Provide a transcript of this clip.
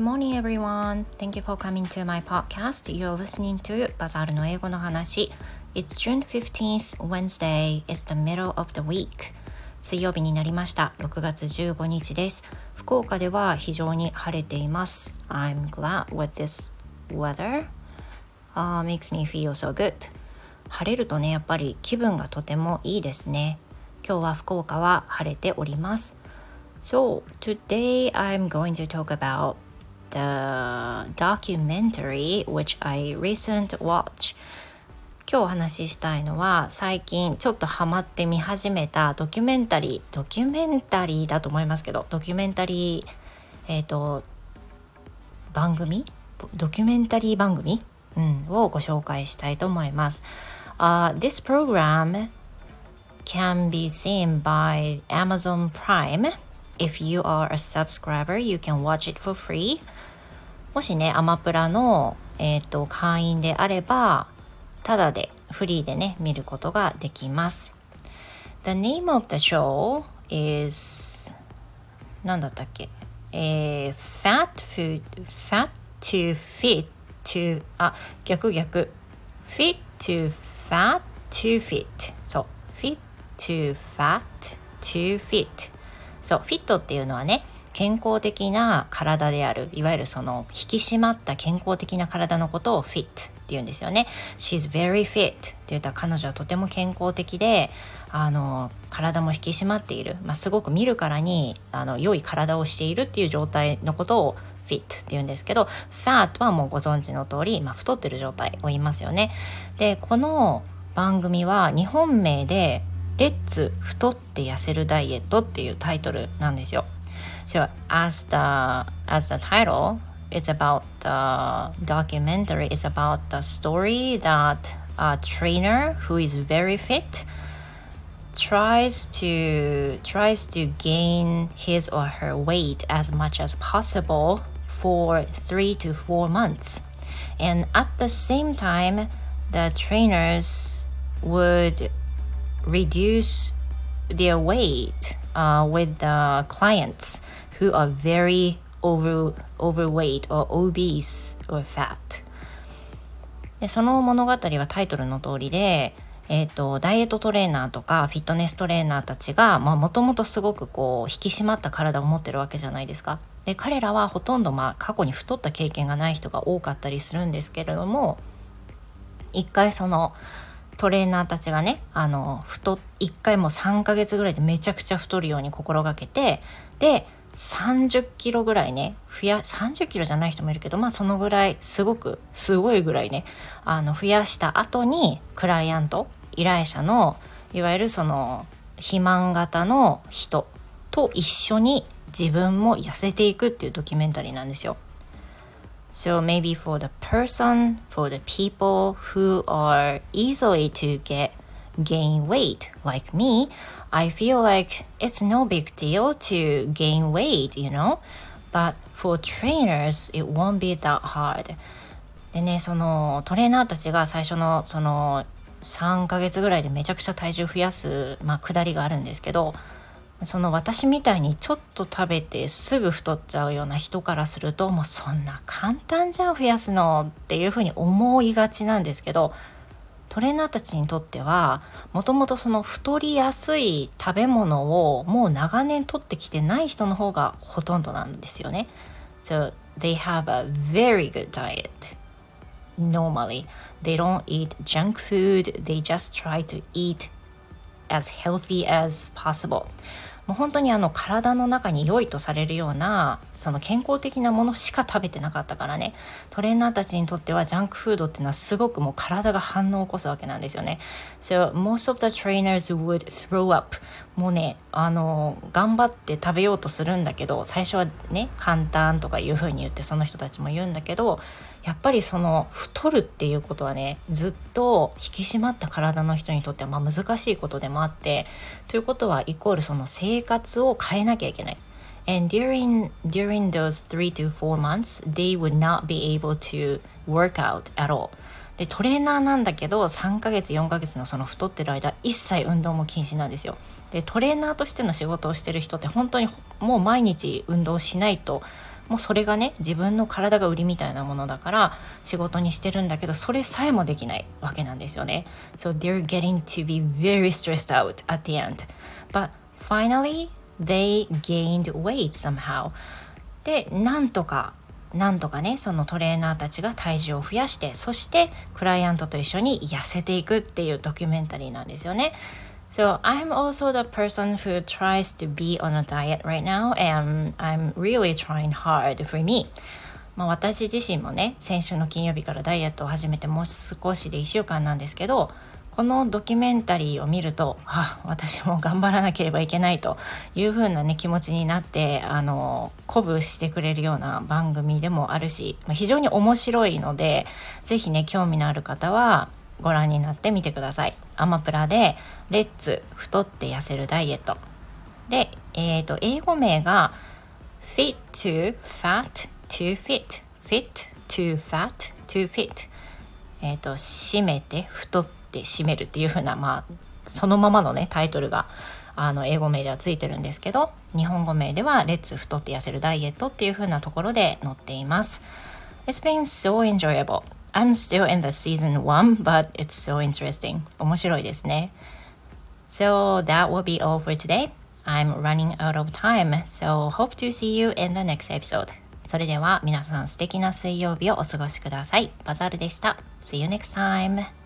Good morning, everyone. Thank you for coming to my podcast. You're listening to バザールの英語の話。It's June 15th, Wednesday. It's the middle of the week. 水曜日になりました。6月15日です。福岡では非常に晴れています。I'm glad with this weather. Uh, makes me feel so good. 晴れるとね、やっぱり気分がとてもいいですね。今日は福岡は晴れております。So, today I'm going to talk about the documentary which I recent watch 今日お話ししたいのは最近ちょっとハマって見始めたドキュメンタリードキュメンタリーだと思いますけどドキュメンタリーえっ、ー、と番組？ドキュメンタリー番組、うん、をご紹介したいと思います。Uh, this program can be seen by Amazon Prime. If you are a subscriber, you can watch it for free. もしね、アマプラの、えーと、会員であれば、ただで、フリーでね、見ることができます。The name of the show is 何だったっけえー、fat food, fat to fit to あ、逆逆 fit to fat to fit そう fit to fat to fit そう、フィットっていうのはね、健康的な体であるいわゆるその引き締まった健康的な体のことを fit って言うんですよね。She's very fit って言ったら彼女はとても健康的であの体も引き締まっている、まあ、すごく見るからにあの良い体をしているっていう状態のことを fit って言うんですけど fat はもうご存知の通り、まあ、太ってる状態を言いますよね。でこの番組は日本名でレッツ太って痩せるダイエットっていうタイトルなんですよ So as the as the title, it's about the documentary. It's about the story that a trainer who is very fit tries to tries to gain his or her weight as much as possible for three to four months. And at the same time, the trainers would reduce their weight uh, with the clients who are very over, overweight or obese or fat でその物語はタイトルの通りで、えーと、ダイエットトレーナーとかフィットネストレーナーたちがもともとすごくこう引き締まった体を持ってるわけじゃないですか。で彼らはほとんどまあ過去に太った経験がない人が多かったりするんですけれども一回そのトレーナーたちがねあの太1回も3ヶ月ぐらいでめちゃくちゃ太るように心がけてで30キロぐらいね増や30キロじゃない人もいるけどまあそのぐらいすごくすごいぐらいねあの増やした後にクライアント依頼者のいわゆるその肥満型の人と一緒に自分も痩せていくっていうドキュメンタリーなんですよ。So maybe for the person, for the people who are easily to get gain weight like me, I feel like it's no big deal to gain weight, you know? But for trainers, it won't be that hard. でね、そのトレーナーたちが最初のその3ヶ月ぐらいでめちゃくちゃ体重増やす、まあ、下りがあるんですけどその私みたいにちょっと食べてすぐ太っちゃうような人からするともうそんな簡単じゃん増やすのっていうふうに思いがちなんですけどトレーナーたちにとってはもともとその太りやすい食べ物をもう長年取ってきてない人の方がほとんどなんですよね。So they have a very good diet. Normally, they don't eat junk food, they just try to eat as healthy as possible. もう本当にあの体の中に良いとされるようなその健康的なものしか食べてなかったからねトレーナーたちにとってはジャンクフードっていうのはすごくもう体が反応を起こすわけなんですよね。So most of the trainers would throw up もうねあの頑張って食べようとするんだけど最初はね簡単とかいうふうに言ってその人たちも言うんだけどやっぱりその太るっていうことはねずっと引き締まった体の人にとってはまあ難しいことでもあってということはイコールその生活を変えなきゃいけない。And during during those three to four months, they would not be able to work out at all. でトレーナーなんだけど3ヶ月4ヶ月のその太ってる間一切運動も禁止なんですよ。でトレーナーとしての仕事をしてる人って本当にもう毎日運動しないともうそれがね自分の体が売りみたいなものだから仕事にしてるんだけどそれさえもできないわけなんですよね。So they're getting to be very stressed out at the end. But finally they gained weight somehow. でなんとかなんとかねそのトレーナーたちが体重を増やしてそしてクライアントと一緒に痩せていくっていうドキュメンタリーなんですよね。So I'm also the person who tries to be on a diet right now and I'm really trying hard for me. まあ私自身もね先週の金曜日からダイエットを始めてもう少しで1週間なんですけどこのドキュメンタリーを見るとあ私も頑張らなければいけないという風なね気持ちになってあの鼓舞してくれるような番組でもあるしまあ非常に面白いので是非ね興味のある方はご覧になってみてください。アマプラで「レッツ太って痩せるダイエット」で、えーと、英語名が「Fit to Fat to Fit」「Fit to Fat to Fit」えっ、ー、と締めて太って締めるっていう風なまあそのままのねタイトルがあの英語名ではついてるんですけど日本語名では「レッツ太って痩せるダイエット」っていう風なところで載っています。It's been so enjoyable. I'm still in the season one, but it's so interesting. 面白いですね。So that will be all for today. I'm running out of time, so hope to see you in the next episode. それでは皆さん素敵な水曜日をお過ごしください。バザールでした。See you next time.